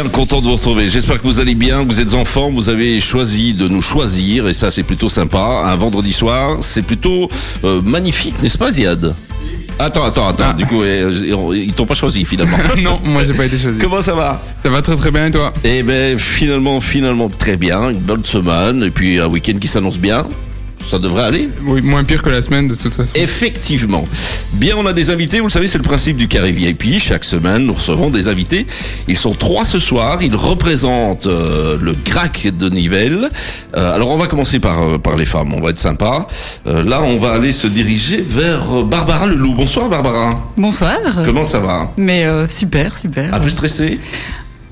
Bien content de vous retrouver. J'espère que vous allez bien. Vous êtes enfants, vous avez choisi de nous choisir et ça c'est plutôt sympa. Un vendredi soir, c'est plutôt euh, magnifique, n'est-ce pas Ziad? Attends, attends, attends. Ah. Du coup, euh, ils t'ont pas choisi finalement. non, moi j'ai pas été choisi. Comment ça va? Ça va très très bien et toi? Eh ben finalement, finalement très bien. Une bonne semaine et puis un week-end qui s'annonce bien. Ça devrait aller. Oui, moins pire que la semaine de toute façon. Effectivement. Bien, on a des invités. Vous le savez, c'est le principe du carré VIP. Chaque semaine, nous recevons des invités. Ils sont trois ce soir. Ils représentent euh, le GRAC de Nivelles. Euh, alors, on va commencer par, euh, par les femmes. On va être sympa. Euh, là, on va aller se diriger vers Barbara Leloup. Bonsoir, Barbara. Bonsoir. Comment ça va? Mais euh, super, super. Un peu stressé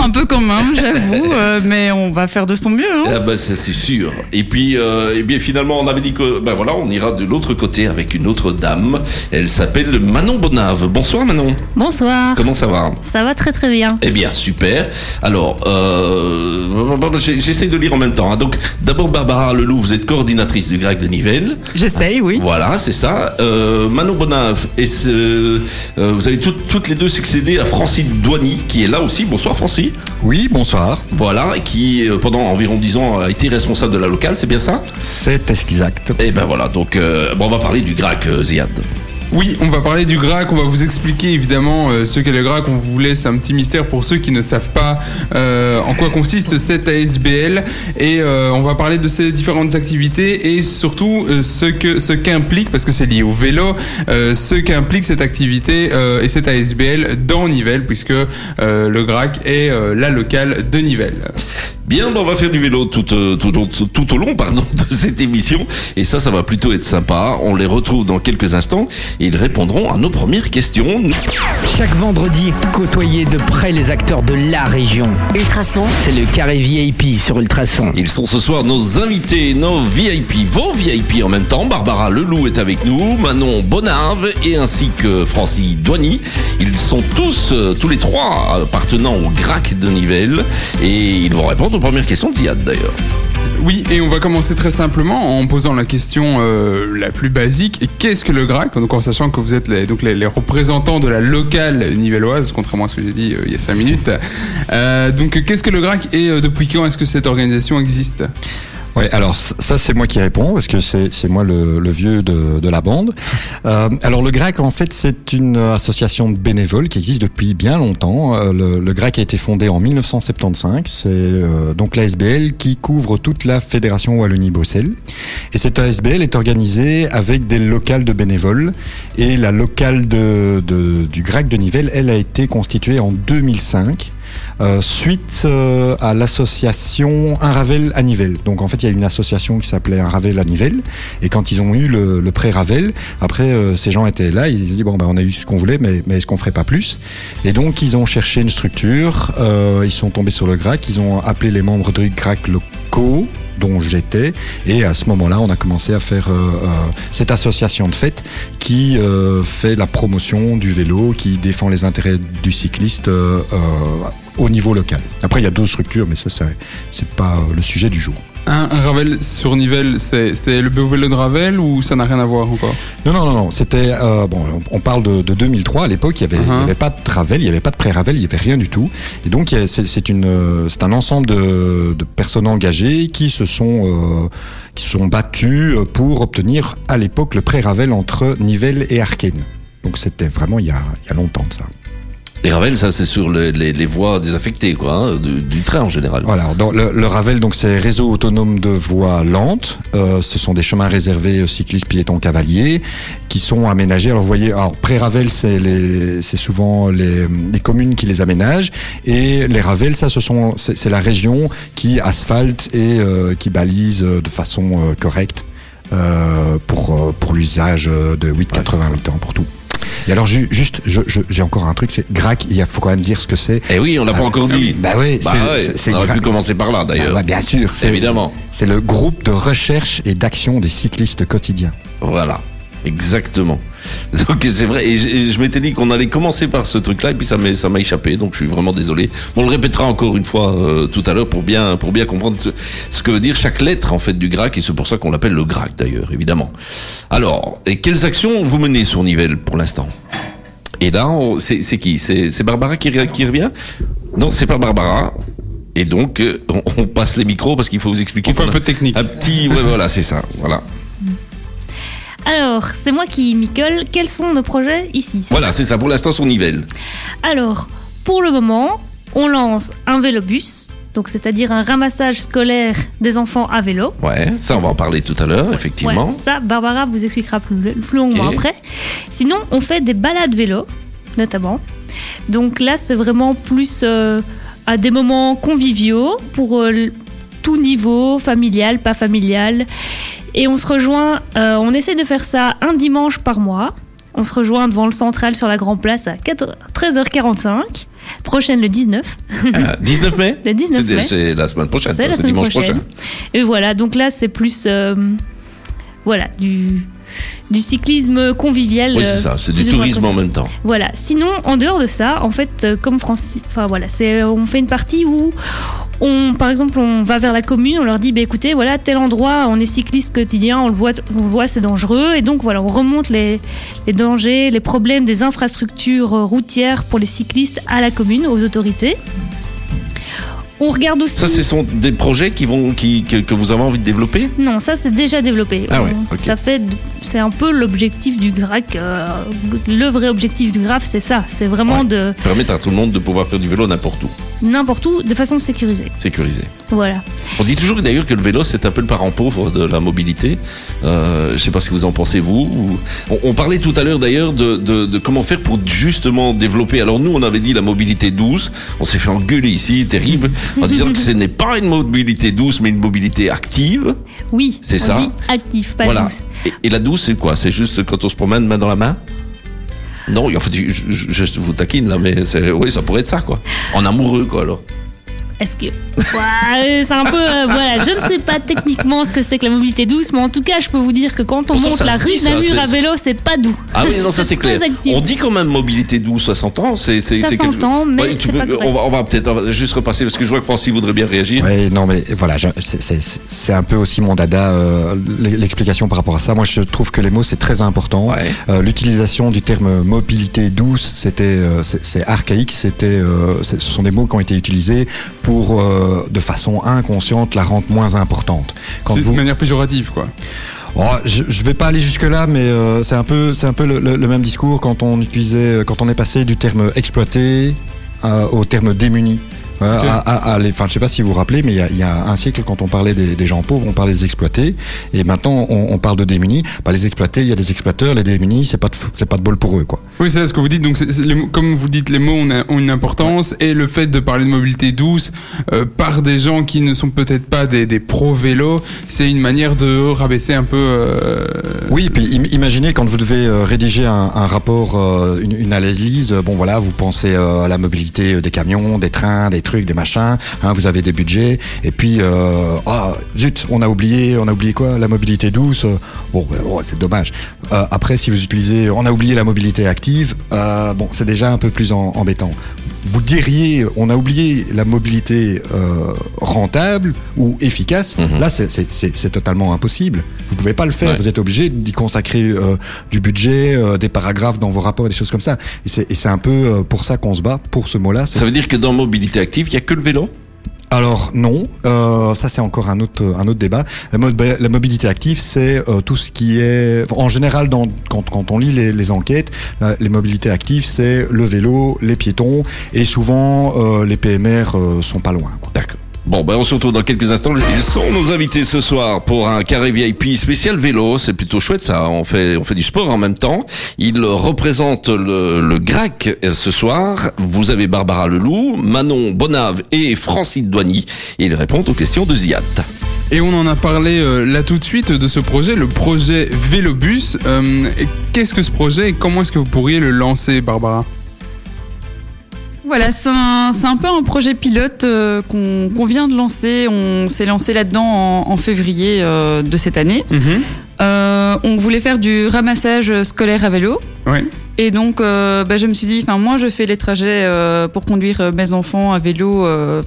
Un peu quand même, j'avoue, euh, mais on va faire de son mieux. Hein. Ah bah ça c'est sûr. Et puis euh, eh bien finalement on avait dit que ben voilà on ira de l'autre côté avec une autre dame. Elle s'appelle Manon Bonave. Bonsoir Manon. Bonsoir. Comment ça va? Ça va très très bien. Eh bien, super. Alors, euh, j'ai- j'essaye de lire en même temps. hein. Donc, d'abord, Barbara Leloup, vous êtes coordinatrice du GRAC de Nivelles. J'essaye, oui. Voilà, c'est ça. Euh, Manon Bonave, et euh, vous avez toutes- toutes les deux succédé à Francine Douany, qui est là aussi. Bonsoir, Francine. Oui, bonsoir. Voilà, et qui, euh, pendant environ 10 ans, a été responsable de la locale, c'est bien ça? C'est exact. Et ben voilà, donc, euh, bon, on va parler du GRAC, Ziad. Oui, on va parler du GRAC, on va vous expliquer évidemment euh, ce qu'est le GRAC, on vous laisse un petit mystère pour ceux qui ne savent pas euh, en quoi consiste cette ASBL et euh, on va parler de ses différentes activités et surtout ce que ce qu'implique, parce que c'est lié au vélo, ce qu'implique cette activité et cette ASBL dans Nivelles puisque le GRAC est la locale de Nivelles. Bien, ben, on va faire du vélo tout, euh, tout, au- tout au long pardon, de cette émission. Et ça, ça va plutôt être sympa. On les retrouve dans quelques instants et ils répondront à nos premières questions. Chaque vendredi, côtoyez de près les acteurs de la région. Ultrason. C'est le carré VIP sur Ultrason. Ils sont ce soir nos invités, nos VIP, vos VIP en même temps. Barbara Leloup est avec nous, Manon Bonave et ainsi que Francis Douany. Ils sont tous, euh, tous les trois, appartenant au GRAC de Nivelles et ils vont répondre aux premières questions d'ailleurs. Oui, et on va commencer très simplement en posant la question euh, la plus basique. Qu'est-ce que le GRAC Donc en sachant que vous êtes les, donc les, représentants de la locale nivelloise, contrairement à ce que j'ai dit euh, il y a cinq minutes. Euh, donc qu'est-ce que le GRAC et depuis quand est-ce que cette organisation existe? Ouais, alors ça c'est moi qui réponds parce que c'est moi le, le vieux de, de la bande. Euh, alors le GRAC en fait c'est une association de bénévoles qui existe depuis bien longtemps. Euh, le, le a été fondé en 1975. C'est euh, donc l'ASBL qui couvre toute la fédération Wallonie-Bruxelles. Et cette ASBL est organisée avec des locales de bénévoles. Et la locale de, de- du GRAC de Nivelles, elle a été constituée en 2005. Euh, suite euh, à l'association Un Ravel à Nivelles. Donc en fait, il y a une association qui s'appelait Un Ravel à Nivelles. Et quand ils ont eu le, le pré Ravel, après euh, ces gens étaient là, ils ont dit bon ben on a eu ce qu'on voulait, mais, mais est-ce qu'on ferait pas plus? Et donc ils ont cherché une structure. ils sont tombés sur le GRAC. Ils ont appelé les membres du GRAC locaux dont j'étais et à ce moment-là on a commencé à faire cette association de fête qui fait la promotion du vélo qui défend les intérêts du cycliste au niveau local. Après il y a d'autres structures mais ça c'est pas euh, le sujet du jour. un, un Ravel sur Nivelles, c'est le vélo de Ravel ou ça n'a rien à voir encore? Non, non, non, non. C'était euh, bon. On parle de, de 2003. À l'époque, il y avait, il y Uh-huh. avait pas de Ravel, il y avait pas de pré-Ravel, il y avait rien du tout. Et donc, c'est euh, c'est un ensemble de, de personnes engagées qui se sont, euh, qui se sont battues pour obtenir à l'époque le pré-Ravel entre Nivelles et Arken. Donc, c'était vraiment il y a, il y a longtemps de ça. Les Ravel, ça c'est sur les, les- les voies désaffectées, quoi, hein, du, du train en général. Voilà, dans le, le Ravel, donc c'est réseau autonome de voies lentes. Euh, ce sont des chemins réservés aux cyclistes, piétons, cavaliers, qui sont aménagés. Alors vous voyez, alors pré-Ravel, c'est souvent les, les communes qui les aménagent, et les Ravel, ça, ce sont, c'est la région qui asphalte et euh, qui balise euh, de façon euh, correcte euh, pour euh, pour l'usage de 888 ans pour tout. Et alors ju- juste, je- je- j'ai encore un truc, c'est GRAC. Il faut quand même dire ce que c'est. Eh oui, on l'a pas Ah, encore dit. Bah oui, Bah c'est- ouais, on aurait pu commencer par là d'ailleurs. Ah bah, bien sûr, c'est Évidemment. C'est le groupe de recherche et d'action des cyclistes quotidiens. Voilà, exactement. Donc c'est vrai, et je, et je m'étais dit qu'on allait commencer par ce truc-là, et puis ça m'a échappé, donc je suis vraiment désolé. On le répétera encore une fois euh, tout à l'heure pour bien, pour bien comprendre ce, ce que veut dire chaque lettre en fait du GRAC, et c'est pour ça qu'on l'appelle le GRAC d'ailleurs, évidemment. Alors, et quelles actions vous menez sur Nivelles pour l'instant? Et là, c'est qui? C'est Barbara qui, re- qui revient? Non, c'est pas Barbara. Et donc, euh, on, on passe les micros parce qu'il faut vous expliquer. On fait un peu technique. Un petit, ouais, voilà, c'est ça. Voilà, Alors, c'est moi qui m'y colle. Quels sont nos projets ici voilà, c'est ça. Pour l'instant, son nivelle. Alors, pour le moment, on lance un vélobus, donc c'est-à-dire un ramassage scolaire des enfants à vélo. Ouais, ça, on va en parler tout à l'heure, effectivement. Ouais, ça, Barbara vous expliquera plus, plus longuement après. Sinon, on fait des balades vélo, notamment. Donc là, c'est vraiment plus euh, à des moments conviviaux pour euh, tout niveau, familial, pas familial. Et on se rejoint, euh, on essaie de faire ça un dimanche par mois. On se rejoint devant le central sur la Grand Place à 4 13h45. Prochaine le 19. Ah, 19 mai Le 19 C'est- mai. C'est la semaine prochaine, C'est dimanche prochaine. prochain. Et voilà, donc là, c'est plus. euh, voilà, du, du cyclisme convivial. Oui, euh, c'est ça, c'est du tourisme en même temps. Voilà. Sinon, en dehors de ça, en fait, comme Francis, enfin voilà, c'est, on fait une partie où, on, par exemple, on va vers la commune, on leur dit, bah, écoutez, voilà, tel endroit, on est cycliste quotidien, on le voit, on le voit, c'est dangereux, et donc voilà, on remonte les, les dangers, les problèmes des infrastructures routières pour les cyclistes à la commune, aux autorités. On regarde aussi. Ça, ce sont des projets qui vont, qui, que, que vous avez envie de développer? Non, ça c'est déjà développé. Ah ouais, On- ok. Ça fait, c'est un peu l'objectif du GRAC. euh, le vrai objectif du GRAF, c'est ça. C'est vraiment Ouais. de Permettre à tout le monde de pouvoir faire du vélo n'importe où, n'importe où, de façon sécurisée. sécurisé. Voilà. On dit toujours d'ailleurs que le vélo c'est un peu le parent pauvre de la mobilité. Euh, je sais pas ce que vous en pensez vous. ou- On, on parlait tout à l'heure d'ailleurs de, de- de comment faire pour justement développer. Alors nous on avait dit la mobilité douce. On s'est fait engueuler ici, terrible, en disant que ce n'est pas une mobilité douce mais une mobilité active. Oui. C'est ça. dit actif, pas voilà. douce. Et, et la douce c'est quoi? C'est juste quand on se promène main dans la main? Non, en fait, je, je- je vous taquine là, mais oui, ça pourrait être ça, quoi. En amoureux, quoi, alors. Est-ce que. Ouais, c'est un peu. euh, voilà, je ne sais pas techniquement ce que c'est que la mobilité douce, mais en tout cas, je peux vous dire que quand on Pourtant, monte la rue dit, de ça, Namur à vélo, c'est pas doux. Ah oui, non, ça c'est clair. actif. On dit quand même mobilité douce, ça s'entend. C'est, c'est, Ça c'est quelque- s'entend, mais Ouais, tu c'est peux- pas on va, on va peut-être juste repasser parce que je vois que Francis voudrait bien réagir. Ouais, non, mais voilà, c'est- c'est c'est un peu aussi mon dada, euh, l'explication par rapport à ça. Moi, je trouve que les mots, c'est très important. Ouais. Euh, L'utilisation du terme mobilité douce, c'était, euh, c'est archaïque. C'était, euh, ce sont des mots qui ont été utilisés pour, euh, de façon inconsciente, la rendre moins importante. C'est vous, de manière péjorative, quoi. Oh, je, je vais pas aller jusque là, mais euh, c'est un peu, c'est un peu le, le- le même discours quand on utilisait, quand on est passé du terme exploité euh, au terme démuni. Ok. à- à- à les- Enfin, je sais pas si vous vous rappelez, mais il y a, il y a un siècle, quand on parlait des, des gens pauvres, on parlait des exploités, et maintenant on, on parle de démunis. Bah, les exploités, il y a des exploiteurs, les démunis, c'est pas c'est pas de bol pour eux, quoi. Oui, c'est ce que vous dites. Donc, les comme vous dites, les mots ont, un- ont une importance et le fait de parler de mobilité douce euh, par des gens qui ne sont peut-être pas des, des pro-vélo, c'est une manière de rabaisser un peu. euh, Oui, puis im- imaginez quand vous devez euh, rédiger un, un rapport, une, une analyse, bon voilà, vous pensez à la mobilité des camions, des trains, des trucs, des machins, hein, vous avez des budgets, et puis, euh, ah, zut, on a oublié, on a oublié quoi? La mobilité douce, euh, bon, ben, ouais, c'est dommage. Euh, après, si vous utilisez, on a oublié la mobilité active, bon, c'est déjà un peu plus embêtant. Vous diriez, on a oublié la mobilité euh, rentable ou efficace, Mhm. là c'est- c'est c'est- c'est totalement impossible. Vous pouvez pas le faire, Ouais. vous êtes obligé d'y consacrer euh, du budget, euh, des paragraphes dans vos rapports et des choses comme ça. Et c'est un peu euh, pour ça qu'on se bat, pour ce mot-là. Ça veut dire que dans mobilité active, il y a que le vélo? Alors non, euh, ça c'est encore un autre un autre débat. La, la mobilité active, c'est euh, tout ce qui est en général quand, quand on lit les, les enquêtes, euh, les mobilités actives, c'est le vélo, les piétons et souvent euh, les PMR euh, sont pas loin. D'accord. Bon, ben on se retrouve dans quelques instants. Ils sont nos invités ce soir pour un carré VIP spécial vélo. C'est plutôt chouette ça. On fait, on fait du sport en même temps. Ils représentent le, le GRAC euh, ce soir. Vous avez Barbara Leloup, Manon Bonave et Francine Douany. Ils répondent aux questions de Ziad. Et on en a parlé euh, là tout de suite de ce projet, le projet Vélobus. Euh, Qu'est-ce que ce projet et comment est-ce que vous pourriez le lancer, Barbara? Voilà, c'est un, c'est un peu un projet pilote euh, qu'on qu'on vient de lancer. On s'est lancé là-dedans en, en février euh, de cette année. Euh, on voulait faire du ramassage scolaire à vélo. Ouais. Et donc, euh, bah, je me suis dit, enfin, moi, je fais les trajets euh, pour conduire mes enfants à vélo, euh,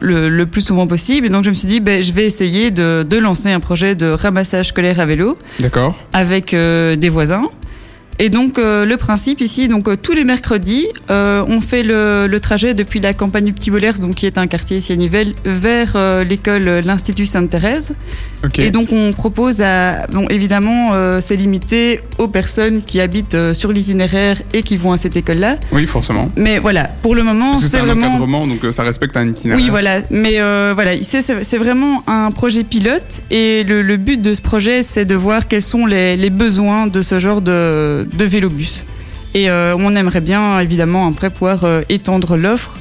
le, le plus souvent possible. Et donc, je me suis dit, ben, je vais essayer de, de lancer un projet de ramassage scolaire à vélo D'accord. avec des voisins. Et donc euh, le principe ici, donc euh, tous les mercredis, euh, on fait le, trajet depuis la campagne du Petit Bollers, donc qui est un quartier ici à Nivelles, vers l'école l'Institut Sainte-Thérèse. Et donc on propose à, bon évidemment euh, c'est limité aux personnes qui habitent euh, sur l'itinéraire et qui vont à cette école-là. Oui, forcément. Mais voilà, pour le moment c'est c'est un vraiment encadrement, donc euh, ça respecte un itinéraire. oui, voilà. Mais voilà, c'est c'est vraiment un projet pilote et le, le but de ce projet, c'est de voir quels sont les, les besoins de ce genre de, de vélobus. Et on aimerait bien, évidemment, après pouvoir étendre l'offre.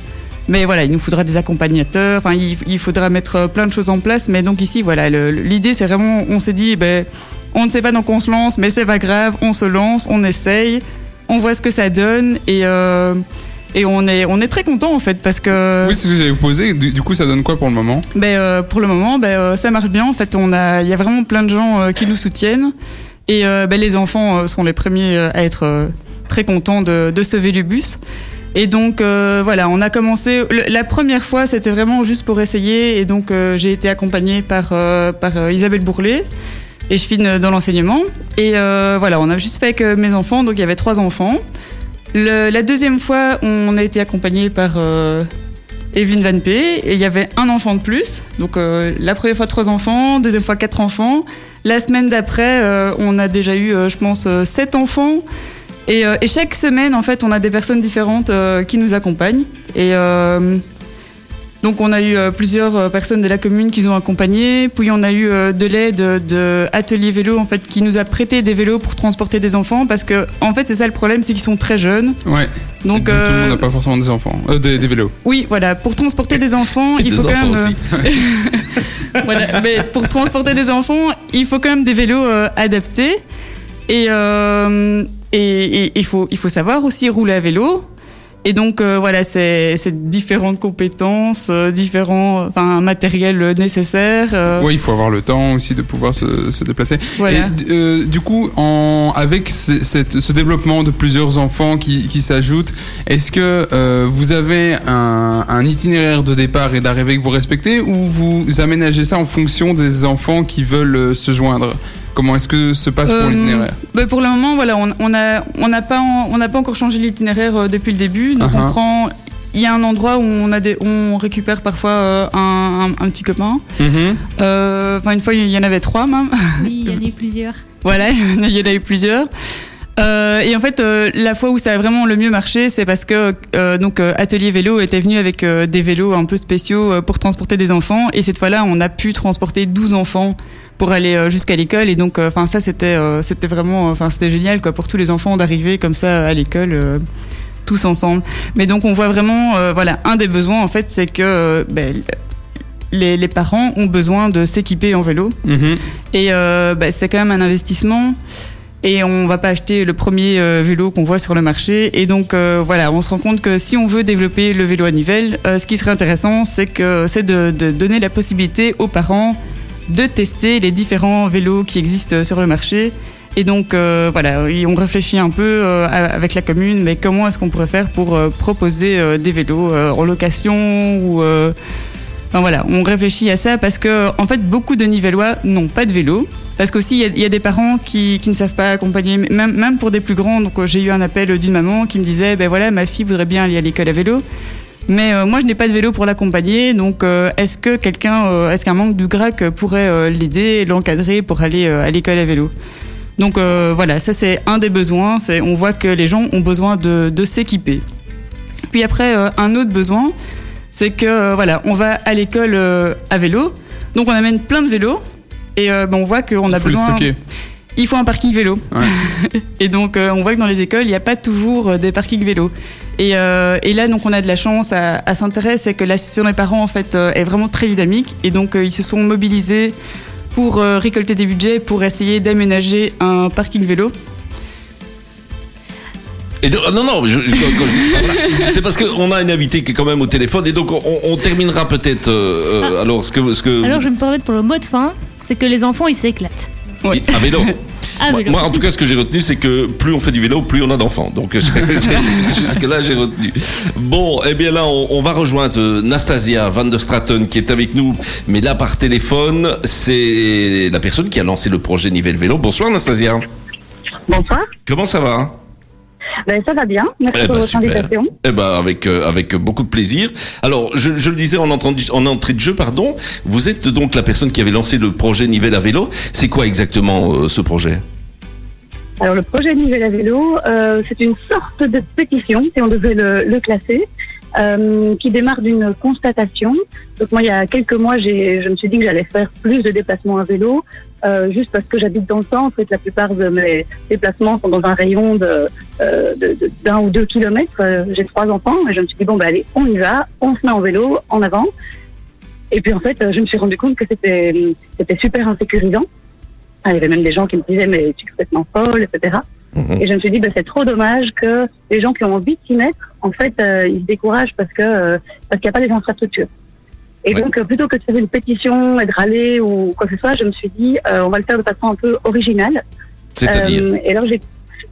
Mais voilà, il nous faudra des accompagnateurs, enfin, il, il faudra mettre euh, plein de choses en place. Mais donc ici, voilà, le- le- l'idée, c'est vraiment, on s'est dit, ben, on ne sait pas dans quoi on se lance, mais c'est pas grave, on se lance, on essaye, on voit ce que ça donne et, euh, et on, est, on est très content en fait parce que. Oui, c'est ce que j'allais vous poser. Du, du coup, ça donne quoi pour le moment? Ben, euh, pour le moment, ben, euh, ça marche bien. En fait, on a, il y a vraiment plein de gens qui nous soutiennent. Et ben, les enfants sont les premiers à être très contents de, de ce vélubus. Et donc, euh, voilà, on a commencé. la première fois, c'était vraiment juste pour essayer. Et donc, euh, j'ai été accompagnée par, euh, Isabelle Bourlet. Et je filme dans l'enseignement. Et voilà, on a juste fait avec mes enfants. Donc, il y avait trois enfants. La deuxième fois, on a été accompagné par euh, Evelyne Van P. Et il y avait un enfant de plus. Donc la première fois trois enfants, deuxième fois quatre enfants. La semaine d'après, on a déjà eu, je pense, sept enfants. Et, euh, et chaque semaine, en fait, on a des personnes différentes euh, qui nous accompagnent. Et euh, donc on a eu plusieurs personnes de la commune qui nous ont accompagnés. Puis on a eu de l'aide de Atelier Vélo, en fait, qui nous a prêté des vélos pour transporter des enfants. Parce que, en fait, c'est ça le problème, c'est qu'ils sont très jeunes. Ouais. Donc, tout le monde n'a pas forcément des enfants. Des, des vélos. oui, voilà, pour transporter des enfants, il des faut quand même. aussi. voilà, mais pour transporter des enfants, il faut quand même des vélos adaptés. Et, euh, et, il, faut, il faut savoir aussi rouler à vélo. Et donc, euh, voilà, c'est différentes compétences, euh, différents enfin, matériels nécessaires. euh, Oui, il faut avoir le temps aussi de pouvoir se, se déplacer. Voilà. Et du coup, en, avec ce, cette- ce développement de plusieurs enfants qui, qui s'ajoutent, est-ce que vous avez un, un itinéraire de départ et d'arrivée que vous respectez ou vous aménagez ça en fonction des enfants qui veulent se joindre? Comment est-ce que se passe pour Euh, l'itinéraire bah, Pour le moment, voilà, on on n'a on n'a pas, en- on n'a pas encore changé l'itinéraire euh, depuis le début. Donc Uh-huh. on prend. Il y a un endroit où on, a des, on récupère parfois euh, un, un- un petit copain. Euh, Enfin, une fois, il y en avait trois même. Oui, il y en a eu plusieurs. voilà, il y en a eu plusieurs. Euh, et en fait, euh, la fois où ça a vraiment le mieux marché, c'est parce que euh, donc euh, Atelier Vélo était venu avec euh, des vélos un peu spéciaux euh, pour transporter des enfants. Et cette fois-là, on a pu transporter 12 enfants pour aller euh, jusqu'à l'école. Et donc, enfin, ça, c'était, euh, c'était vraiment, enfin, c'était génial, quoi, pour tous les enfants d'arriver comme ça à l'école. euh, tous ensemble. Mais donc on voit vraiment, euh, voilà, un des besoins en fait, c'est que euh, ben, les, les parents ont besoin de s'équiper en vélo. Mhm. Et euh, bah, c'est quand même un investissement. Et on va pas acheter le premier euh, vélo qu'on voit sur le marché. Et donc euh, voilà, on se rend compte que si on veut développer le vélo à nivelle, euh, ce qui serait intéressant, c'est que c'est de, de donner la possibilité aux parents de tester les différents vélos qui existent sur le marché. Et donc euh, voilà, on réfléchit un peu euh, avec la commune, mais comment est-ce qu'on pourrait faire pour euh, proposer euh, des vélos euh, en location ou euh, Enfin voilà, on réfléchit à ça parce que en fait beaucoup de Nivellois n'ont pas de vélo. Parce qu'aussi il y a- des parents qui, qui ne savent pas accompagner, même, même pour des plus grands. Donc euh, j'ai eu un appel d'une maman qui me disait, ben voilà, ma fille voudrait bien aller à l'école à vélo. Mais euh, moi je n'ai pas de vélo pour l'accompagner, donc euh, est-ce que quelqu'un, euh, est-ce qu'un membre du GRAC pourrait l'aider, l'encadrer pour aller à l'école à vélo? Donc voilà, ça c'est un des besoins. C'est on voit que les gens ont besoin de, de s'équiper. Puis après un autre besoin, c'est que voilà, on va à l'école à vélo, donc on amène plein de vélos et ben, on voit qu'on a besoin. stocker. Il faut un parking vélo. Ouais. et donc euh, on voit que dans les écoles, il n'y a pas toujours euh, des parkings vélo. Et, euh, et là, donc on a de la chance à, à Saint-Thérèse, c'est que l'association des parents en fait euh, est vraiment très dynamique et donc euh, ils se sont mobilisés pour euh, récolter des budgets pour essayer d'aménager un parking vélo. Et non, non, je- je- je c'est parce qu'on a une invitée qui est quand même au téléphone et donc on, on terminera peut-être. euh, euh, alors, ce que. Ce que Alors je vais me permettre pour le mot de fin, c'est que les enfants ils s'éclatent. Oui. À vélo. Ah, moi, en tout cas, ce que j'ai retenu, c'est que plus on fait du vélo, plus on a d'enfants. Donc, jusque-là, j'ai retenu. Bon, eh bien là, on, on va rejoindre euh, Nastasia Van der Straten qui est avec nous, mais là par téléphone. C'est la personne qui a lancé le projet Nivelle Vélo. Bonsoir, Nastasia. Bonsoir. Comment ça va? Ben, ça va bien. Merci Eh pour ben, votre super. invitation. Eh ben avec euh, avec beaucoup de plaisir. Alors je, je le disais en entrée, en entrée de jeu, pardon. Vous êtes donc la personne qui avait lancé le projet Nivelle à vélo. C'est quoi exactement euh, ce projet? Alors, le projet Nivelle à vélo, euh, c'est une sorte de pétition, si on devait le, le classer, euh, qui démarre d'une constatation. Donc, moi, il y a quelques mois, j'ai, je me suis dit que j'allais faire plus de déplacements à vélo, euh, juste parce que j'habite dans le centre et que la plupart de mes déplacements sont dans un rayon de, euh, de- de- d'un ou deux kilomètres. Euh, j'ai trois enfants et je me suis dit, bon, ben, allez, on y va, on se met en vélo, en avant. Et puis, en fait, euh, je me suis rendu compte que c'était, c'était super insécurisant. Ah, il y avait même des gens qui me disaient, mais tu es complètement folle, etc. Mhm. Et je me suis dit, bah, c'est trop dommage que les gens qui ont envie de s'y mettre, en fait, euh, ils se découragent parce que euh, parce qu'il n'y a pas les infrastructures. Et Ouais. donc, euh, plutôt que de faire une pétition et de râler ou quoi que ce soit, je me suis dit, euh, on va le faire de façon un peu originale. C'est-à-dire Euh, et alors, j'ai,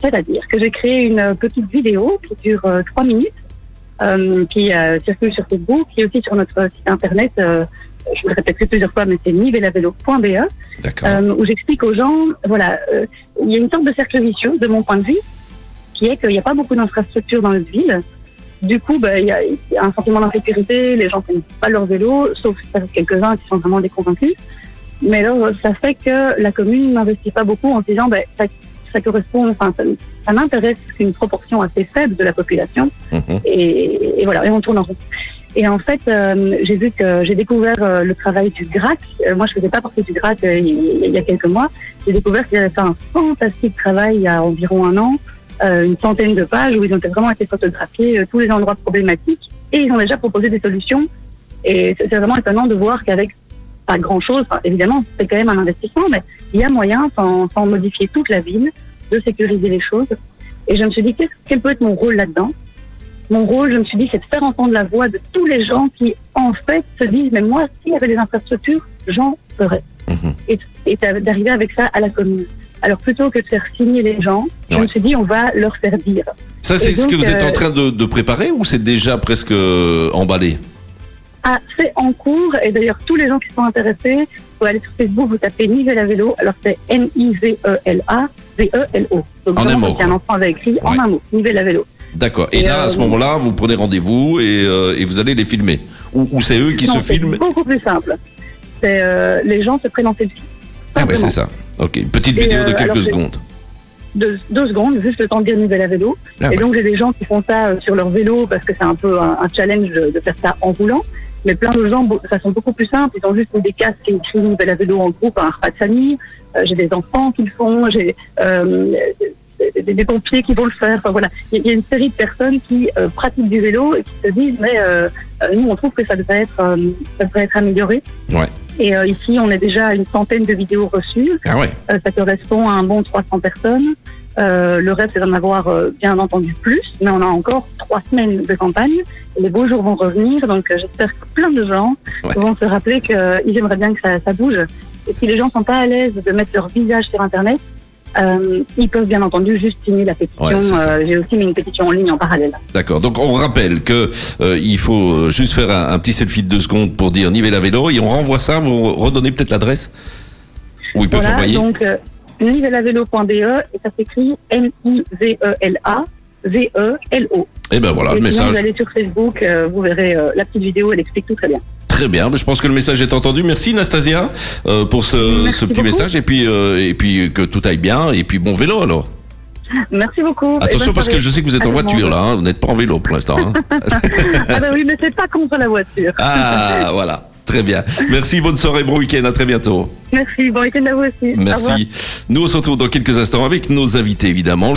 c'est-à-dire que j'ai créé une petite vidéo qui dure euh, trois minutes, euh, qui circule sur Facebook, qui est aussi sur notre site internet. je le répéterai plusieurs fois, mais c'est euh, où j'explique aux gens, voilà, il y a une sorte de cercle vicieux de mon point de vue, qui est qu'il n'y a pas beaucoup d'infrastructures dans notre ville. Du coup, bah, il y, a, y un sentiment d'insécurité, les gens ne pas leur vélo, sauf quelques-uns qui sont vraiment déconvaincus. Mais alors, ça fait que la commune n'investit pas beaucoup en se disant, bah, ça, ça correspond, enfin, ça, ça n'intéresse qu'une proportion assez faible de la population Mhm. et, et voilà, et on tourne en rond. Et en fait, euh, j'ai vu que j'ai découvert euh, le travail du GRAC. Euh, moi, je faisais pas partie du GRAC il, il y a quelques mois. J'ai découvert qu'ils avaient fait un fantastique travail il y a environ un an, une centaine de pages où ils ont vraiment été photographiés euh, tous les endroits problématiques et ils ont déjà proposé des solutions. Et c'est vraiment étonnant de voir qu'avec pas grand-chose, enfin, évidemment, c'est quand même un investissement, mais il y a moyen, sans, sans modifier toute la ville, de sécuriser les choses. Et je me suis dit, qu'est-ce- quel peut être mon rôle là-dedans? Mon rôle, je me suis dit, c'est de faire entendre la voix de tous les gens qui, en fait, se disent, mais moi, s'il y avait des infrastructures, j'en ferais. Mhm. Et, et d'a- d'arriver avec ça à la commune. Alors, plutôt que de faire signer les gens, je Ouais. me suis dit, on va leur faire dire. Ça, c'est ce que vous êtes euh, en train de, de préparer ou c'est déjà presque euh, emballé? Ah, c'est en cours, et d'ailleurs, tous les gens qui sont intéressés, vous aller sur Facebook, vous tapez Nivelle à vélo, alors c'est N-I-V-E-L-A, V-E-L-O. Donc, En un mot, c'est quoi. enfant avait écrit en un mot, Nivelle à vélo. D'accord. Et, Et, là, à euh, ce moment-là, vous prenez rendez-vous et, euh, et vous allez les filmer. Ou, ou c'est eux qui non, se c'est filment? beaucoup plus simple. C'est, euh, les gens se prennent en selfie. Ah ouais, c'est ça. Ok. Une petite Et, vidéo de euh, quelques secondes. deux, deux secondes, juste le temps de dire Nivelle à vélo. Ah et ouais. donc j'ai des gens qui font ça euh, sur leur vélo parce que c'est un peu un, un challenge de, de faire ça en roulant. Mais plein de gens, de façon beaucoup plus simple, ils ont juste des casques et écrit Nivelle à vélo en groupe à un repas de famille. Euh, j'ai des enfants qui le font, j'ai euh, des, des- pompiers qui vont le faire. Enfin voilà, il y, a- une série de personnes qui pratiquent du vélo et qui se disent mais nous on trouve que ça devrait être, ça devrait être amélioré. Ouais. Et euh, ici on a déjà une centaine de vidéos reçues. Ah ouais. Euh, ça correspond à un bon 300 personnes. Euh, le rêve, c'est d'en avoir euh, bien entendu plus, mais on a encore trois semaines de campagne. Et les beaux jours vont revenir, donc euh, j'espère que plein de gens Ouais. vont se rappeler qu'ils aimeraient bien que ça, ça bouge. Et si les gens sont pas à l'aise de mettre leur visage sur Internet, euh, ils peuvent bien entendu juste signer la pétition. Ouais. Euh, J'ai aussi mis une pétition en ligne en parallèle. D'accord. Donc on rappelle que euh, il faut juste faire un, un petit selfie de deux secondes pour dire Nivelle à vélo et on renvoie ça. Vous redonnez peut-être l'adresse où ils peuvent Voilà, envoyer. donc nivelavelo.be et ça s'écrit N-I-V-E-L-A. V-E-L-O. Et ben voilà, et le sinon, message. vous allez sur Facebook, vous verrez la petite vidéo, elle explique tout très bien. Très bien, mais je pense que le message est entendu. Merci Nastasia euh, pour ce, Merci ce petit beaucoup. message et puis euh, et puis que tout aille bien et puis bon vélo alors. Merci beaucoup. Attention parce que je sais que vous êtes en voiture là, hein. vous n'êtes pas en vélo pour l'instant. hein. Ah bah oui, mais c'est pas contre la voiture. ah voilà, très bien. Merci, bonne soirée, bon week-end, à très bientôt. Merci, bon week-end à vous aussi. Merci. Nous on se retrouve dans quelques instants avec nos invités évidemment.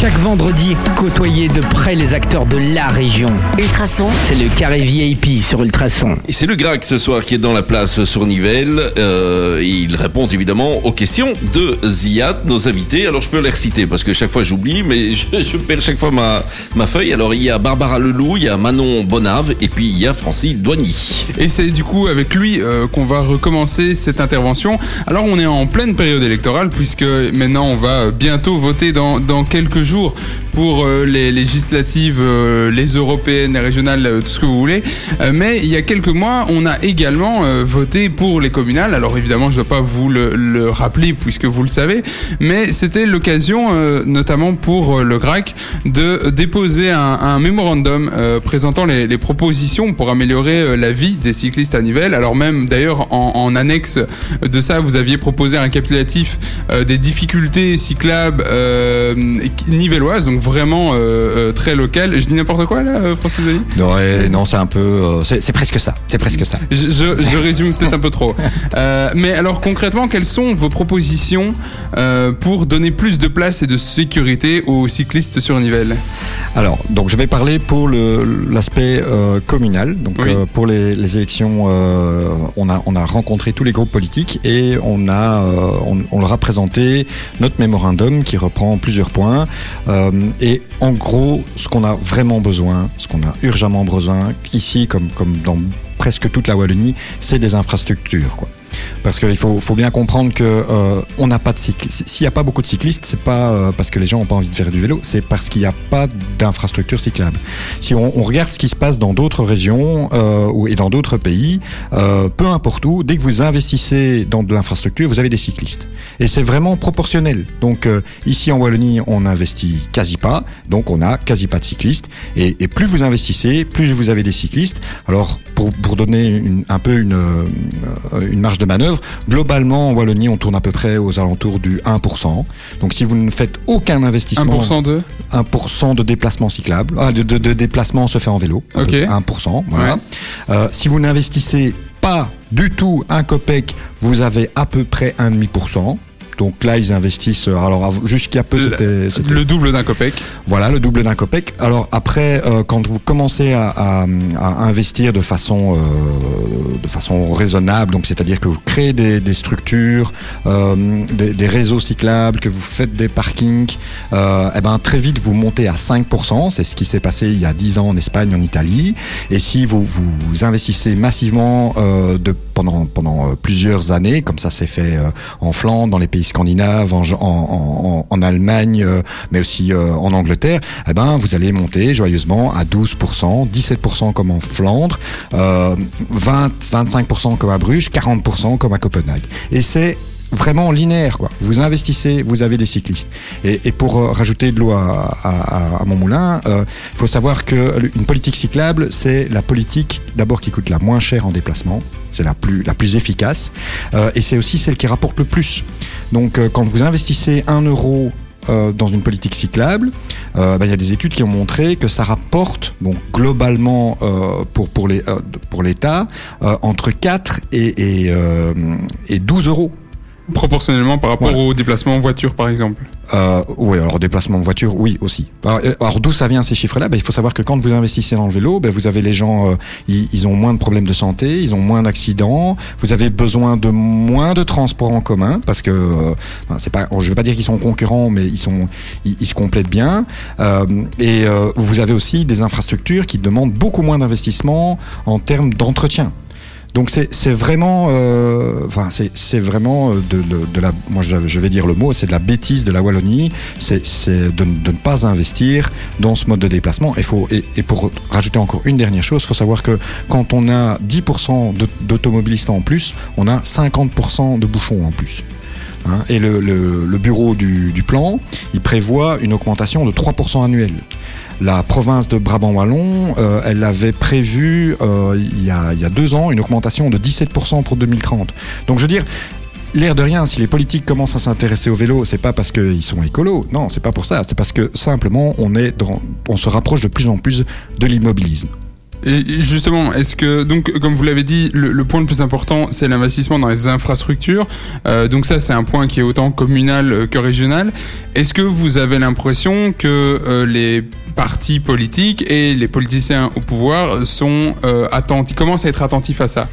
Chaque vendredi, côtoyez de près les acteurs de la région. Ultrason, C'est le carré VIP sur Ultrason. Et c'est le Grac ce soir qui est dans la place sur Nivelles. Euh, il répond évidemment aux questions de Ziad, nos invités. Alors je peux les reciter parce que chaque fois j'oublie, mais je, je perds chaque fois ma, ma feuille. Alors il y a Barbara Leloup, il y a Manon Bonave et puis il y a Francine Douany. Et c'est du coup avec lui euh, qu'on va recommencer cette intervention. Alors on est en pleine période électorale puisque maintenant on va bientôt voter dans, dans quelques jours pour euh, les législatives, euh, les européennes, les régionales, euh, tout ce que vous voulez. Mais il y a quelques mois, on a également voté pour les communales. Alors évidemment, je ne dois pas vous le, le rappeler puisque vous le savez, mais c'était l'occasion, notamment pour le GRAC, de déposer un, mémorandum présentant les, propositions pour améliorer la vie des cyclistes à Nivelles. Alors même d'ailleurs en, annexe de ça, vous aviez proposé un récapitulatif euh, des difficultés cyclables nivelloises, vraiment euh, euh, très local. Je dis n'importe quoi là, euh, Francis Denis? Non, ouais, non, c'est un peu, euh, c'est presque ça. C'est presque ça. je, je- je résume peut-être un peu trop. Euh, mais alors concrètement, quelles sont vos propositions pour donner plus de place et de sécurité aux cyclistes sur Nivelles? Alors, donc je vais parler pour l'aspect communal. Donc Oui. pour les, les élections, on a on a rencontré tous les groupes politiques et on a on, on leur a présenté notre mémorandum qui reprend plusieurs points. Euh, et en gros, ce qu'on a vraiment besoin, ce qu'on a urgemment besoin ici, comme comme dans presque toute la Wallonie, c'est des infrastructures. Parce qu'il faut, bien comprendre que euh, n'a pas de cyclistes. S'il n'y a pas beaucoup de cyclistes, c'est pas euh, parce que les gens n'ont pas envie de faire du vélo, c'est parce qu'il n'y a pas d'infrastructure cyclable. Si on, regarde ce qui se passe dans d'autres régions euh, et dans d'autres pays, peu importe où, dès que vous investissez dans de l'infrastructure, vous avez des cyclistes. Et c'est vraiment proportionnel. Donc ici en Wallonie, on n'investit quasi pas, donc on a quasi pas de cyclistes. Et, plus vous investissez, plus vous avez des cyclistes. Alors pour, donner un peu une, une marge de manœuvre, globalement en Wallonie, on tourne à peu près aux alentours du 1%. Donc si vous ne faites aucun investissement, 1% de 1% de déplacement cyclable, ah, de, de, de déplacement se fait en vélo. à peu Ok. près 1%. Voilà. Ouais. Euh, si vous n'investissez pas du tout un copec, vous avez à peu près 1,5%. Donc là, ils investissent. euh, Alors jusqu'à peu, c'était le double d'un copec. voilà, le double d'un copec. Alors après, euh, quand vous commencez à, à- à investir de façon, euh, de façon raisonnable, donc c'est-à-dire que vous créez des, des structures, euh, des, des réseaux cyclables, que vous faites des parkings, eh ben très vite vous montez à 5%. C'est ce qui s'est passé il y a 10 ans en Espagne, en Italie. Et si vous, vous, investissez massivement de, pendant, euh, plusieurs années, comme ça s'est fait euh, en Flandre, dans les pays scandinaves, en, Allemagne, euh, mais aussi en Angleterre, eh ben, vous allez monter joyeusement à 12%, 17% comme en Flandre, euh, 20, 25% comme à Bruges, 40% comme à Copenhague. Et c'est vraiment linéaire. Vous investissez, vous avez des cyclistes. Et, pour rajouter de l'eau à, mon moulin, il faut savoir que le- une politique cyclable, c'est la politique d'abord qui coûte la moins cher en déplacement, c'est la plus la plus efficace, euh, et c'est aussi celle qui rapporte le plus. Donc euh, quand vous investissez un euro euh, dans une politique cyclable, euh, ben, il y a des études qui ont montré que ça rapporte donc globalement euh, pour pour les pour l'État entre 4 et et, euh, et 12 euros. Proportionnellement par rapport Voilà. au déplacement en voiture, par exemple. Euh, oui, alors déplacement en voiture, oui aussi. Alors, euh, alors, d'où ça vient ces chiffres-là? Ben, Il faut savoir que quand vous investissez dans le vélo, ben, vous avez les gens, euh, ils, ont moins de problèmes de santé, ils ont moins d'accidents, vous avez besoin de moins de transports en commun parce que euh, enfin, c'est pas, je veux pas dire qu'ils sont concurrents, mais ils sont, ils, se complètent bien. Euh, et vous avez aussi des infrastructures qui demandent beaucoup moins d'investissement en termes d'entretien. Donc c'est vraiment, de, la, bêtise de la Wallonie, c'est de, ne pas investir dans ce mode de déplacement. Et, pour rajouter encore une dernière chose, il faut savoir que quand on a 10% de- d'automobilistes en plus, on a 50% de bouchons en plus. Hein, et le, bureau du, du plan, il prévoit une augmentation de 3% annuelle. La province de Brabant-Wallon, euh, elle avait prévu euh, il, y a, deux ans une augmentation de 17% pour 2030. Donc je veux dire, l'air de rien, si les politiques commencent à s'intéresser au vélo, c'est pas parce qu'ils sont écolos, non, c'est pas pour ça, c'est parce que simplement on, est on se rapproche de plus en plus de l'immobilisme. Et justement, est-ce que, donc, comme vous l'avez dit, le, point le plus important, c'est l'investissement dans les infrastructures. Euh, donc ça, c'est un point qui est autant communal que régional. Est-ce que vous avez l'impression que les partis politiques et les politiciens au pouvoir sont euh, attentifs, commencent à être attentifs à ça?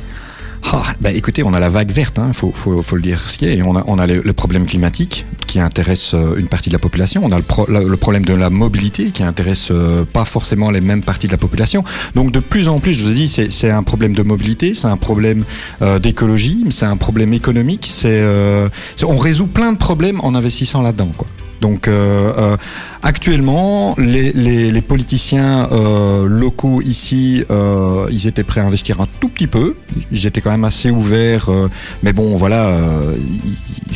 Ah, bah écoutez, on a la vague verte, hein, faut, le dire ce qui est. On a, on a le, problème climatique qui intéresse euh, une partie de la population. On a le, pro- le- le problème de la mobilité qui intéresse euh, pas forcément les mêmes parties de la population. Donc de plus en plus, je vous ai dit, c'est un problème de mobilité, c'est un problème d'écologie, c'est un problème économique. On résout plein de problèmes en investissant là-dedans. Donc euh, euh, actuellement, les, les, les politiciens euh, locaux ici, ils étaient prêts à investir un tout petit peu. Ils étaient quand même assez ouverts, mais bon, voilà,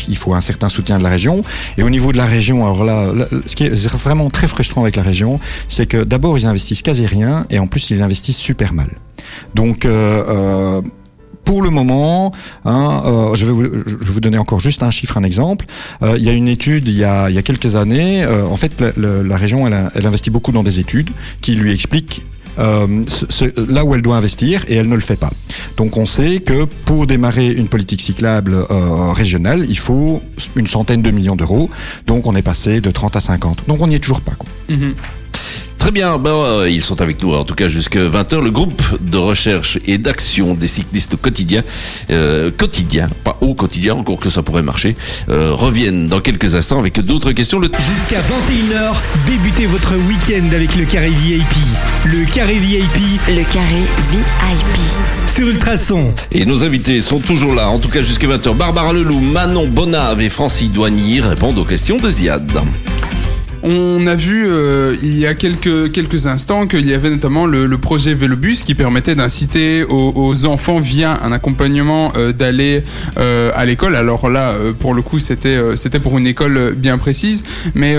il, faut un certain soutien de la région. Et au niveau de la région, alors là, ce qui est vraiment très frustrant avec la région, c'est que d'abord ils investissent quasi rien, et en plus ils investissent super mal. Donc euh, pour le moment, hein, euh, je, vais vous, donner encore juste un chiffre, un exemple. Euh, il y a une étude il y a, quelques années. euh, en fait, la, région, elle, investit beaucoup dans des études qui lui expliquent là où elle doit investir et elle ne le fait pas. Donc on sait que pour démarrer une politique cyclable régionale, il faut une centaine de millions d'euros. Donc on est passé de 30 à 50. Donc on n'y est toujours pas. Quoi. Très bien, ben, euh, ils sont avec nous en tout cas jusqu'à 20h. Le groupe de recherche et d'action des cyclistes quotidiens, euh, quotidiens, pas au quotidien, encore que ça pourrait marcher, euh, reviennent dans quelques instants avec d'autres questions. Le Jusqu'à 21h, débutez votre week-end avec le carré VIP. Le carré VIP Le carré VIP. sur Ultrason. Et nos invités sont toujours là, en tout cas jusqu'à 20h. Barbara Leloup, Manon Bonave et Francis Douanier répondent aux questions de Ziad. On a vu euh, il y a quelques, quelques instants qu'il y avait notamment le, projet Vélobus qui permettait d'inciter aux, enfants via un accompagnement euh, d'aller euh, à l'école. Alors là, pour le coup, c'était c'était pour une école bien précise. Mais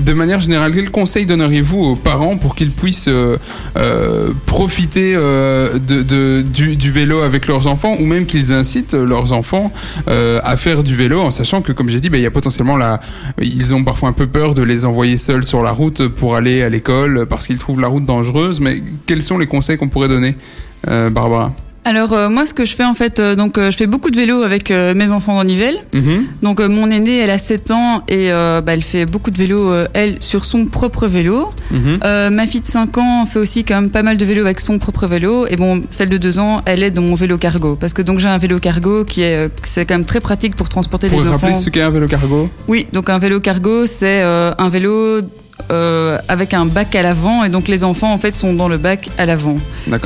de manière générale, quel conseil donneriez-vous aux parents pour qu'ils puissent euh, euh, profiter euh, du, vélo avec leurs enfants ou même qu'ils incitent leurs enfants à faire du vélo en sachant que, comme j'ai dit, ben, il y a potentiellement la, ils ont parfois un peu peur de les envoyer seuls sur la route pour aller à l'école parce qu'ils trouvent la route dangereuse. Mais quels sont les conseils qu'on pourrait donner, Barbara? Alors euh, moi ce que je fais en fait, euh, donc euh, je fais beaucoup de vélo avec mes enfants en Nivelles. Mhm. Donc mon aînée elle a 7 ans et bah, elle fait beaucoup de vélo elle sur son propre vélo. Mhm. Ma fille de 5 ans fait aussi quand même pas mal de vélo avec son propre vélo et bon celle de 2 ans elle est dans mon vélo cargo parce que donc j'ai un vélo cargo qui est c'est quand même très pratique pour transporter Pour les enfants. rappeler ce qu'est un vélo cargo? Oui, donc un vélo cargo, c'est un vélo euh, avec un bac à l'avant et donc les enfants en fait sont dans le bac à l'avant.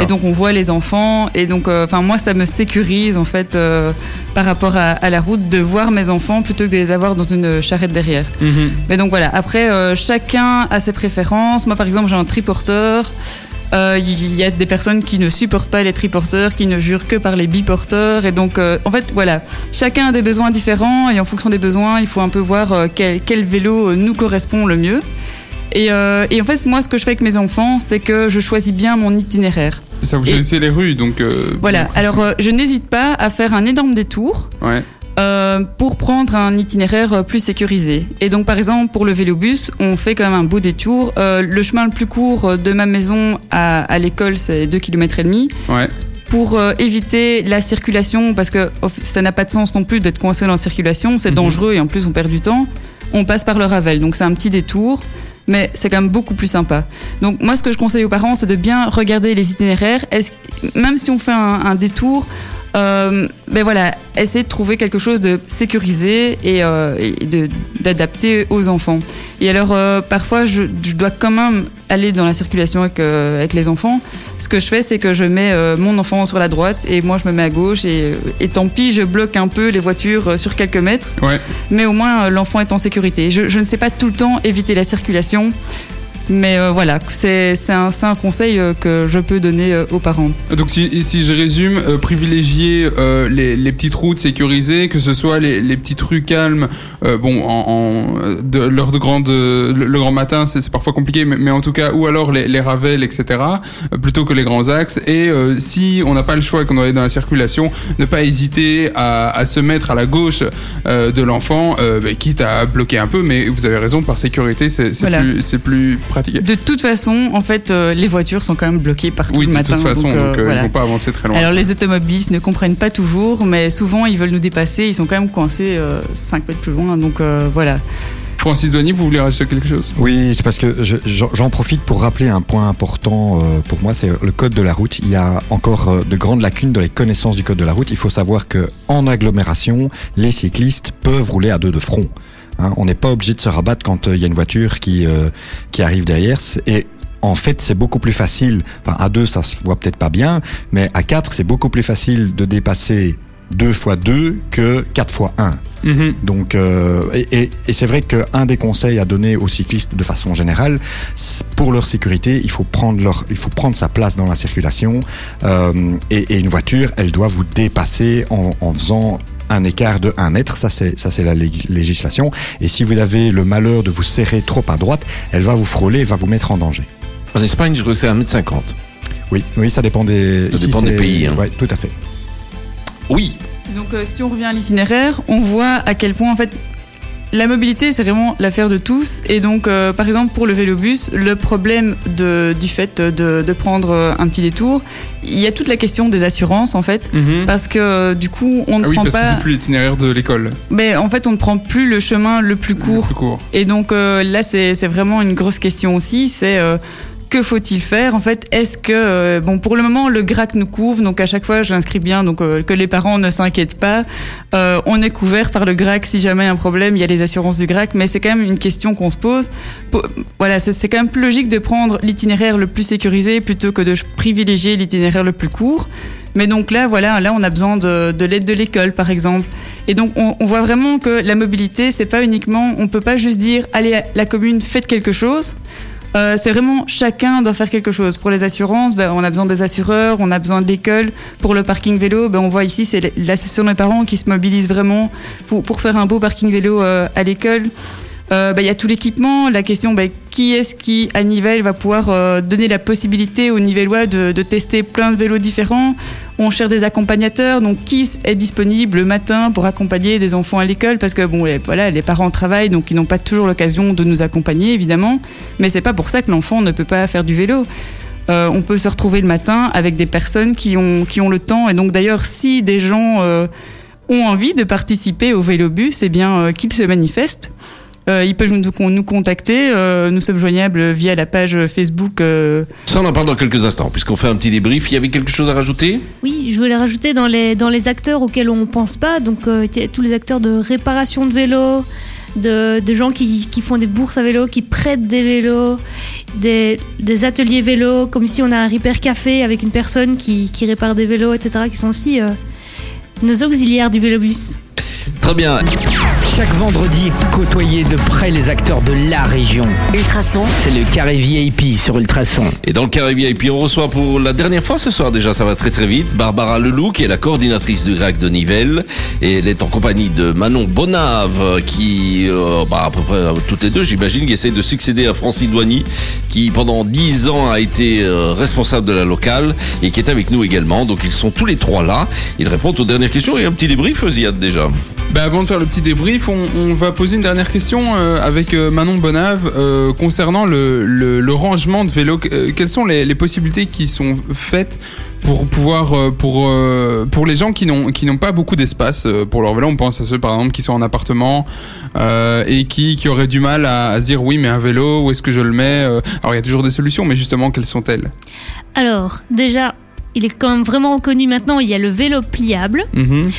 Et donc on voit les enfants et donc euh, enfin moi ça me sécurise en fait euh, par rapport à, à la route de voir mes enfants plutôt que de les avoir dans une charrette derrière. Mhm. Mais donc voilà, après chacun a ses préférences. Moi par exemple j'ai un triporteur. Il y a des personnes qui ne supportent pas les triporteurs, qui ne jurent que par les biporteurs. Et donc, en fait, voilà, chacun a des besoins différents et en fonction des besoins, il faut un peu voir quel, quel vélo nous correspond le mieux. Et, euh, et en fait, moi, ce que je fais avec mes enfants, c'est que je choisis bien mon itinéraire. Ça vous Et- choisissez les rues, donc. euh, Voilà, alors euh, je n'hésite pas à faire un énorme détour Ouais. pour prendre un itinéraire plus sécurisé. Et donc, par exemple, pour le vélobus, on fait quand même un beau détour. Le chemin le plus court de ma maison à, à l'école, c'est 2 km et demi. Ouais. Pour euh, éviter la circulation, parce que ça n'a pas de sens non plus d'être coincé dans la circulation, c'est Mhm. dangereux et en plus on perd du temps. On passe par le Ravel, donc c'est un petit détour, mais c'est quand même beaucoup plus sympa. Donc moi, ce que je conseille aux parents, c'est de bien regarder les itinéraires. Est-ce- même si on fait un, un détour, euh, ben voilà, essayer de trouver quelque chose de sécurisé et, euh, et d'adapté aux enfants. Et alors, euh, parfois, je, je dois quand même aller dans la circulation avec, euh, avec les enfants. Ce que je fais, c'est que je mets euh, mon enfant sur la droite et moi, je me mets à gauche. Et, et tant pis, je bloque un peu les voitures sur quelques mètres. Ouais. Mais au moins, l'enfant est en sécurité. Je, je ne sais pas tout le temps éviter la circulation. Mais euh, voilà, c'est un, un conseil euh, que je peux donner euh, aux parents. Donc si, si je résume, euh, privilégier euh, les, les petites routes sécurisées, que ce soit les, les petites rues calmes, bon, en, en- de l'heure de grande, le, le grand matin, c'est parfois compliqué, mais, mais en tout cas, ou alors les, les ravels, etc., plutôt que les grands axes. Et si on n'a pas le choix et qu'on doit aller dans la circulation, ne pas hésiter à, à se mettre à la gauche de l'enfant, bah, quitte à bloquer un peu, mais vous avez raison, par sécurité, c'est Voilà. plus, c'est plus pratique. De toute façon, en fait, euh, les voitures sont quand même bloquées partout Oui, le de matin. toute façon, donc, euh, donc, euh, voilà. ils vont pas avancer très loin. Alors les automobilistes ne comprennent pas toujours, mais souvent ils veulent nous dépasser, ils sont quand même coincés 5 mètres plus loin, donc euh, voilà. Francis Douanier, vous voulez rajouter quelque chose? Oui, c'est parce que je- j'en profite pour rappeler un point important pour moi, c'est le code de la route. Il y a encore de grandes lacunes dans les connaissances du code de la route. Il faut savoir que en agglomération, les cyclistes peuvent rouler à deux de front. Hein, on n'est pas obligé de se rabattre quand euh, il y a une voiture qui euh, qui arrive derrière. Et en fait, c'est beaucoup plus facile. Enfin, à deux, ça se voit peut-être pas bien, mais à quatre, c'est beaucoup plus facile de dépasser 2 x 2 que 4 x 1. Mhm. Donc, euh, et, et- et c'est vrai qu'un des conseils à donner aux cyclistes de façon générale, pour leur sécurité, il faut prendre leur, il faut prendre sa place dans la circulation. euh, et, et une voiture, elle doit vous dépasser en, en faisant un écart de 1 mètre, ça c'est ça c'est la lég- législation. Et si vous avez le malheur de vous serrer trop à droite, elle va vous frôler et va vous mettre en danger. En Espagne, je crois que c'est 1m50. Oui, oui, ça dépend des. Ça ici, dépend des pays, hein. Ouais, tout à fait. Oui. Donc euh, si on revient à l'itinéraire, on voit à quel point en fait la mobilité c'est vraiment l'affaire de tous et donc euh, par exemple pour le vélobus le problème de, du fait de, de prendre un petit détour il y a toute la question des assurances en fait Mhm. parce que euh, du coup on ne Ah oui, prend parce que pas c'est plus l'itinéraire de l'école. mais en fait on ne prend plus le chemin le plus Le court plus court. et donc euh, là, c'est c'est vraiment une grosse question aussi. C'est euh, que faut-il faire En fait, est-ce que euh, bon pour le moment le GRAC nous couvre, donc à chaque fois j'inscris bien, donc euh, que les parents ne s'inquiètent pas. Euh, on est couvert par le GRAC si jamais un problème, il y a les assurances du GRAC, mais c'est quand même une question qu'on se pose. Po- Voilà, c'est quand même plus logique de prendre l'itinéraire le plus sécurisé plutôt que de privilégier l'itinéraire le plus court. Mais donc là, voilà, là on a besoin de l'aide de l'école, par exemple. Et donc on, on voit vraiment que la mobilité, c'est pas uniquement, on peut pas juste dire, allez, la commune, faites quelque chose. Euh, c'est vraiment chacun doit faire quelque chose. Pour les assurances, ben, on a besoin des assureurs, on a besoin de l'école. Pour le parking vélo, ben, on voit ici, c'est l'association des parents qui se mobilise vraiment pour, faire un beau parking vélo euh, à l'école. Euh, Il y a tout l'équipement, la question ben, qui est-ce qui à Nivelles va pouvoir euh, donner la possibilité aux Nivellois de, de tester plein de vélos différents? On cherche des accompagnateurs, donc qui est disponible le matin pour accompagner des enfants à l'école? Parce que bon, les, voilà, les parents travaillent, donc ils n'ont pas toujours l'occasion de nous accompagner, évidemment. Mais c'est pas pour ça que l'enfant ne peut pas faire du vélo. Euh, on peut se retrouver le matin avec des personnes qui ont, qui ont le temps. Et donc d'ailleurs, si des gens euh, ont envie de participer au vélobus, eh bien euh, qu'ils se manifestent. Euh, ils peuvent nous, nous contacter. Euh, nous sommes joignables via la page Facebook. euh, Ça, on en parle dans quelques instants, puisqu'on fait un petit débrief. Il y avait quelque chose à rajouter? Oui, je voulais rajouter dans les, dans les acteurs auxquels on pense pas, donc euh, tous les acteurs de réparation de vélos, de, de gens qui, qui font des bourses à vélo, qui prêtent des vélos, des, des ateliers vélos, comme ici on a un repair café avec une personne qui, qui répare des vélos, etc., qui sont aussi euh, nos auxiliaires du vélobus. Très bien. Chaque vendredi, côtoyez de près les acteurs de la région. Ultrason, C'est le carré VIP sur Ultrason. Et dans le carré VIP, on reçoit pour la dernière fois ce soir déjà, ça va très très vite, Barbara Leloup, qui est la coordinatrice du GRAC de Nivelles. Et elle est en compagnie de Manon Bonave, qui, euh, bah, à peu près euh, toutes les deux, j'imagine, qui essaie de succéder à Francine Douany, qui pendant dix ans a été euh, responsable de la locale et qui est avec nous également. Donc ils sont tous les trois là. Ils répondent aux dernières questions et un petit débrief, Ziad, déjà. Bah, avant de faire le petit débrief, on, on va poser une dernière question euh, avec euh, Manon Bonave euh, concernant le, le- le rangement de vélos. Euh, quelles sont les, les possibilités qui sont faites pour pouvoir pour pour les gens qui n'ont qui n'ont pas beaucoup d'espace pour leur vélo On pense à ceux par exemple qui sont en appartement euh, et qui, qui auraient du mal à, à se dire oui mais un vélo où est-ce que je le mets Alors il y a toujours des solutions, mais justement quelles sont-elles? Alors, déjà, il est quand même vraiment reconnu maintenant, il y a le vélo pliable. Mhm.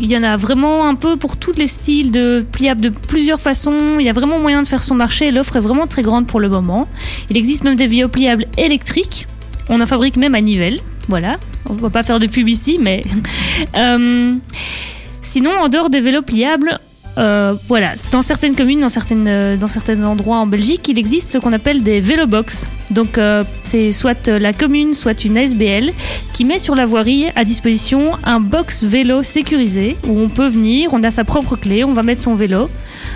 Il y en a vraiment un peu pour tous les styles de pliables de plusieurs façons. Il y a vraiment moyen de faire son marché. L'offre est vraiment très grande pour le moment. Il existe même des vélos pliables électriques. On en fabrique même à Nivelles. Voilà. On va pas faire de pub ici, mais. Euh, sinon, en dehors des vélos pliables, euh, voilà, dans certaines communes, dans, certaines, euh, dans certains endroits en Belgique, il existe ce qu'on appelle des vélobox. Donc, euh, c'est soit la commune, soit une ASBL qui met sur la voirie à disposition un box vélo sécurisé où on peut venir, on a sa propre clé, on va mettre son vélo.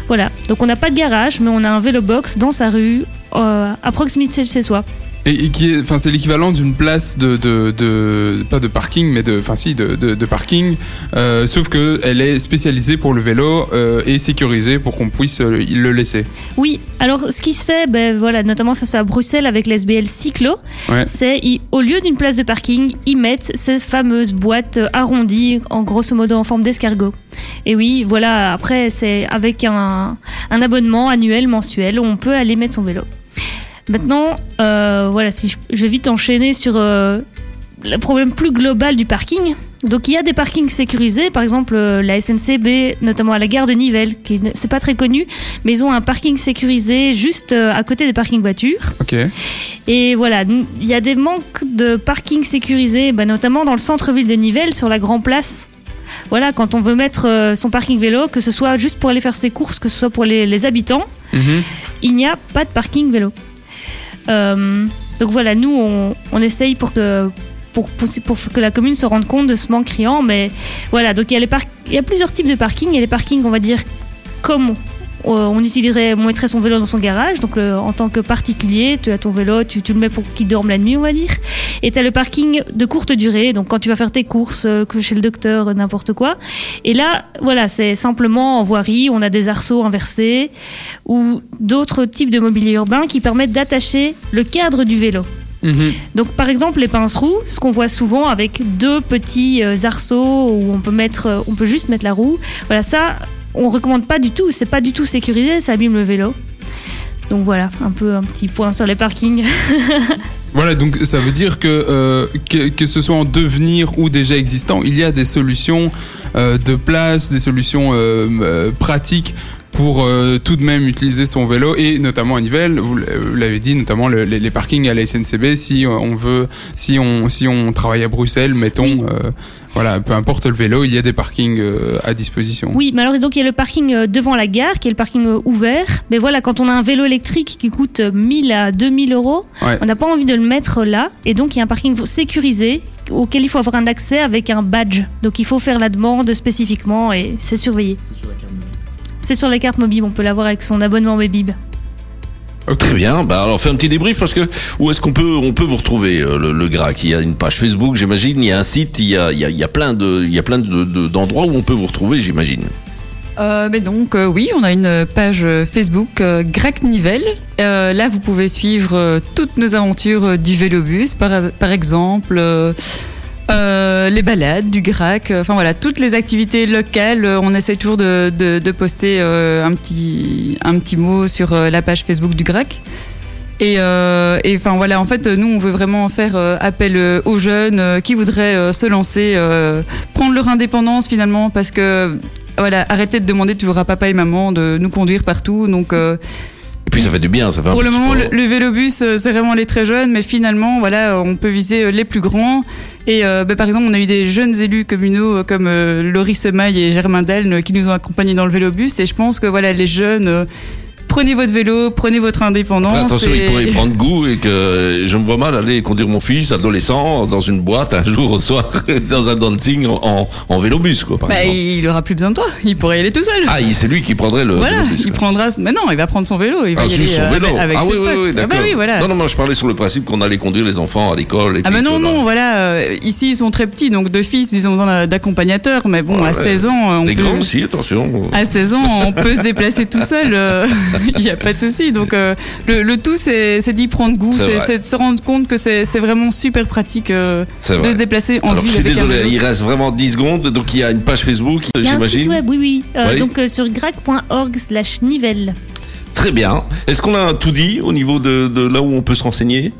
Voilà, donc on n'a pas de garage, mais on a un vélo box dans sa rue, à proximité de chez soi. Et, et qui est, enfin, c'est l'équivalent d'une place de, de, de- pas de parking, mais de, enfin si, de, de, de parking, euh, sauf que elle est spécialisée pour le vélo euh, et sécurisée pour qu'on puisse euh, le laisser. Oui, alors ce qui se fait, ben, voilà, notamment ça se fait à Bruxelles avec l'SBL Cyclo, Ouais. c'est au lieu d'une place de parking, ils mettent ces fameuses boîtes arrondies, en grosso modo en forme d'escargot. Et oui, voilà, après c'est avec un, un abonnement annuel, mensuel, on peut aller mettre son vélo. Maintenant, euh, voilà, si je, je vais vite enchaîner sur euh, le problème plus global du parking. Donc il y a des parkings sécurisés, par exemple euh, la SNCB, notamment à la gare de Nivelles, qui c'est pas très connu, mais ils ont un parking sécurisé juste euh, à côté des parkings voitures. Ok. Et voilà, il y a des manques de parking sécurisés, bah, notamment dans le centre-ville de Nivelles, sur la Grand Place. voilà, quand on veut mettre euh, son parking vélo, que ce soit juste pour aller faire ses courses, que ce soit pour les, les habitants, Mhm. il n'y a pas de parking vélo. Euh, donc voilà, nous, on, essaye pour que, pour, pour que la commune se rende compte de ce manque criant. Mais voilà, donc il y, a y a plusieurs types de parking. Il y a les parkings, on va dire, comme on utiliserait, on mettrait son vélo dans son garage. Donc le- en tant que particulier, tu as ton vélo, tu, tu le mets pour qu'il dorme la nuit, on va dire. Et tu as le parking de courte durée. Donc quand tu vas faire tes courses euh, que chez le docteur, euh, n'importe quoi. Et là, voilà, c'est simplement en voirie. On a des arceaux inversés ou d'autres types de mobilier urbain qui permettent d'attacher le cadre du vélo. Mhm. Donc par exemple les pinces-roues, ce qu'on voit souvent avec deux petits euh, arceaux où on peut mettre, euh, on peut juste mettre la roue. Voilà ça, on recommande pas du tout. C'est pas du tout sécurisé, ça abîme le vélo. Donc voilà, un peu un petit point sur les parkings. Voilà, donc ça veut dire que, euh, que que ce soit en devenir ou déjà existant, il y a des solutions euh, de place, des solutions euh, pratiques pour euh, tout de même utiliser son vélo et notamment à Nivelles, vous l- vous l'avez dit, notamment le- les, les parkings à la SNCB si euh, on veut, si on si on travaille à Bruxelles, mettons, euh, voilà, peu importe le vélo, il y a des parkings euh, à disposition. Oui, mais alors donc il y a le parking euh, devant la gare qui est le parking euh, ouvert. Mais voilà, quand on a un vélo électrique qui coûte euh, 1000 à 2000 euros, Ouais. on n'a pas envie de le mettre là. Et donc il y a un parking sécurisé auquel il faut avoir un accès avec un badge. Donc il faut faire la demande spécifiquement et c'est surveillé. C'est sur la carte mobile, on peut l'avoir avec son abonnement Webib. Ok. Très bien. Bah alors fais un petit débrief parce que où est-ce qu'on peut on peut vous retrouver euh, le, le GRAC? Il y a une page Facebook, j'imagine. Il y a un site. Il y a il y a, il y a plein de il y a plein de- de- d'endroits où on peut vous retrouver, j'imagine. Euh, mais donc euh, oui, on a une page Facebook euh, Grac Nivelle. Euh, là, vous pouvez suivre euh, toutes nos aventures euh, du vélobus, par, par exemple. Euh, les balades du Grac, euh, enfin voilà, toutes les activités locales, euh, on essaie toujours de, de, de poster un, petit, un petit mot sur la page Facebook du Grac. Et euh, enfin voilà, en fait, nous, on veut vraiment faire appel aux jeunes qui voudraient se lancer, prendre leur indépendance finalement, parce que voilà, arrêtez de demander toujours à papa et maman de nous conduire partout. Donc, Et puis ça fait du bien, ça fait un pour peu le de moment, sport. le, le vélobus, euh, c'est vraiment les très jeunes, mais finalement, voilà, on peut viser euh, les plus grands. Et euh, bah, par exemple, on a eu des jeunes élus communaux comme euh, Laurie Semaille et Germain Delne qui nous ont accompagnés dans le vélobus. Et je pense que voilà, les jeunes, prenez votre vélo, prenez votre indépendance. Attention, et- il pourrait y prendre goût et que je me vois mal aller conduire mon fils adolescent dans une boîte un jour au soir dans un dancing en, en vélobus, quoi, par Bah, exemple. il aura plus besoin de toi. Il pourrait y aller tout seul. Ah, c'est lui qui prendrait le voilà, vélobus. il quoi. prendra. Mais non, il va prendre son vélo. Il va Ah, y aller son euh, vélo. avec, ah oui, oui, oui, Ah bah d'accord. oui, voilà. Non, non, moi je parlais sur le principe qu'on allait conduire les enfants à l'école. Ah bah non, non, voilà. euh, ici, ils sont très petits, donc de fils, ils ont besoin d'accompagnateurs. Mais bon, Ouais, à 16 ans, on Les peut... grands aussi, attention. À 16 ans, on peut se déplacer tout seul, euh, il n'y a pas de souci. Donc, euh, le, le tout, c'est c'est d'y prendre goût, C'est de se rendre compte que c'est c'est vraiment super pratique euh, C'est de vrai. se déplacer en Alors, je ville suis avec désolé, il reste vraiment 10 secondes. Donc, il y a une page Facebook, Il y a un site j'imagine. web, oui, oui. Euh, Oui. Donc euh, sur grac.org slash nivelle. Très bien. Est-ce qu'on a tout dit au niveau de, de là où on peut se renseigner?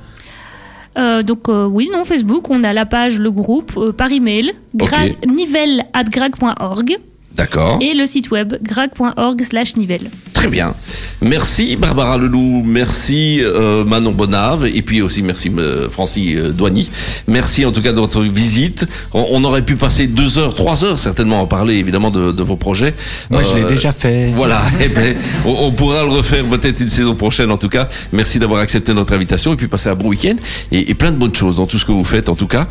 Euh, donc euh, oui, non, Facebook, on a la page, le groupe, euh, par email, gra- Ok. D'accord. et le site web grag.org slash nivelle. Très bien. Merci Barbara Leloup, merci euh, Manon Bonave et puis aussi merci euh, Francis euh, Douany. Merci en tout cas de votre visite. On, on aurait pu passer deux heures, trois heures certainement à parler évidemment de, de vos projets. Moi, je l'ai Euh, déjà fait. Voilà, eh ben, on, on pourra le refaire peut-être une saison prochaine en tout cas. Merci d'avoir accepté notre invitation et puis passer un bon week-end et, et plein de bonnes choses dans tout ce que vous faites en tout cas.